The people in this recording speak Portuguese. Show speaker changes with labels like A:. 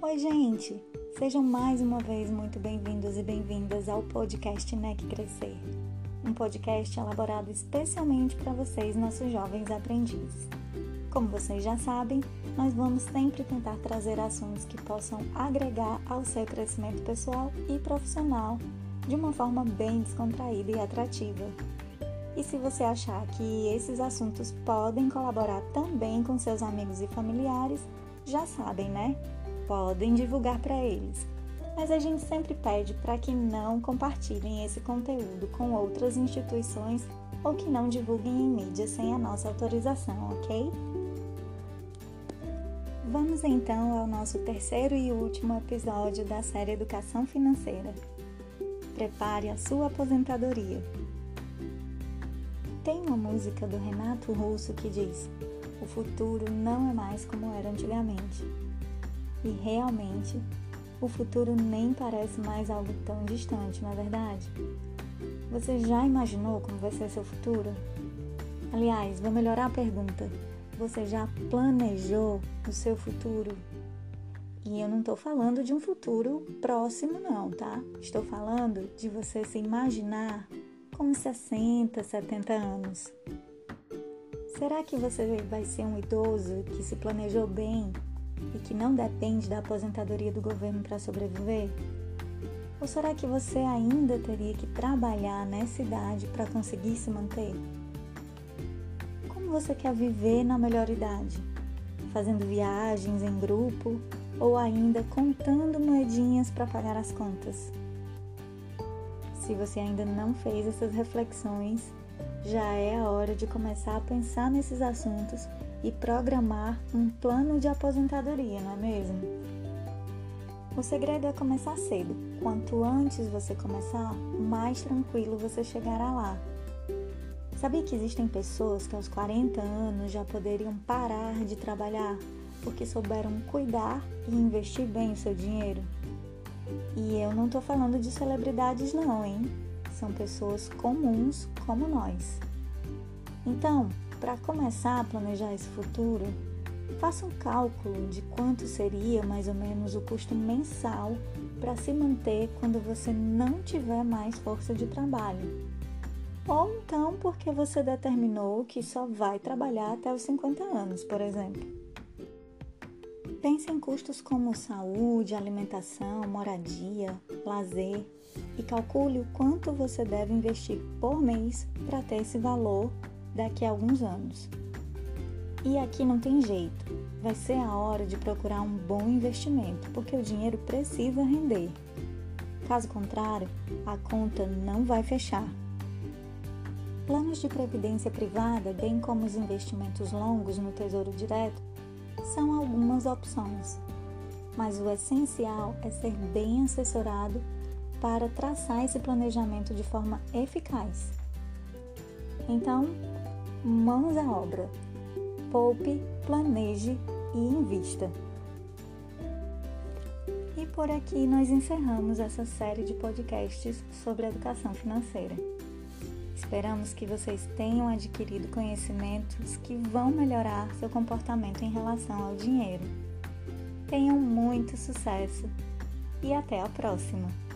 A: Oi, gente! Sejam mais uma vez muito bem-vindos e bem-vindas ao podcast NEC Crescer, um podcast elaborado especialmente para vocês, nossos jovens aprendizes. Como vocês já sabem, nós vamos sempre tentar trazer assuntos que possam agregar ao seu crescimento pessoal e profissional de uma forma bem descontraída e atrativa. E se você achar que esses assuntos podem colaborar também com seus amigos e familiares, já sabem, né? Podem divulgar para eles. Mas a gente sempre pede para que não compartilhem esse conteúdo com outras instituições ou que não divulguem em mídia sem a nossa autorização, ok? Vamos então ao nosso terceiro e último episódio da série Educação Financeira. Prepare a sua aposentadoria. Tem uma música do Renato Russo que diz: O futuro não é mais como era antigamente. E realmente, o futuro nem parece mais algo tão distante, não é verdade? Você já imaginou como vai ser seu futuro? Aliás, vou melhorar a pergunta. Você já planejou o seu futuro? E eu não estou falando de um futuro próximo, não, tá? Estou falando de você se imaginar com 60, 70 anos. Será que você vai ser um idoso que se planejou bem e que não depende da aposentadoria do governo para sobreviver? Ou será que você ainda teria que trabalhar nessa idade para conseguir se manter? Como você quer viver na melhor idade? Fazendo viagens em grupo ou ainda contando moedinhas para pagar as contas? Se você ainda não fez essas reflexões, já é a hora de começar a pensar nesses assuntos e programar um plano de aposentadoria, não é mesmo? O segredo é começar cedo. Quanto antes você começar, mais tranquilo você chegará lá. Sabia que existem pessoas que aos 40 anos já poderiam parar de trabalhar porque souberam cuidar e investir bem o seu dinheiro? E eu não tô falando de celebridades, não, hein? São pessoas comuns como nós. Então, para começar a planejar esse futuro, faça um cálculo de quanto seria mais ou menos o custo mensal para se manter quando você não tiver mais força de trabalho. Ou então porque você determinou que só vai trabalhar até os 50 anos, por exemplo. Pense em custos como saúde, alimentação, moradia, lazer e calcule o quanto você deve investir por mês para ter esse valor daqui a alguns anos. E aqui não tem jeito, vai ser a hora de procurar um bom investimento, porque o dinheiro precisa render. Caso contrário, a conta não vai fechar. Planos de previdência privada, bem como os investimentos longos no Tesouro Direto, são algumas opções, mas o essencial é ser bem assessorado para traçar esse planejamento de forma eficaz. Então, mãos à obra. Poupe, planeje e invista. E por aqui nós encerramos essa série de podcasts sobre educação financeira. Esperamos que vocês tenham adquirido conhecimentos que vão melhorar seu comportamento em relação ao dinheiro. Tenham muito sucesso e até a próxima!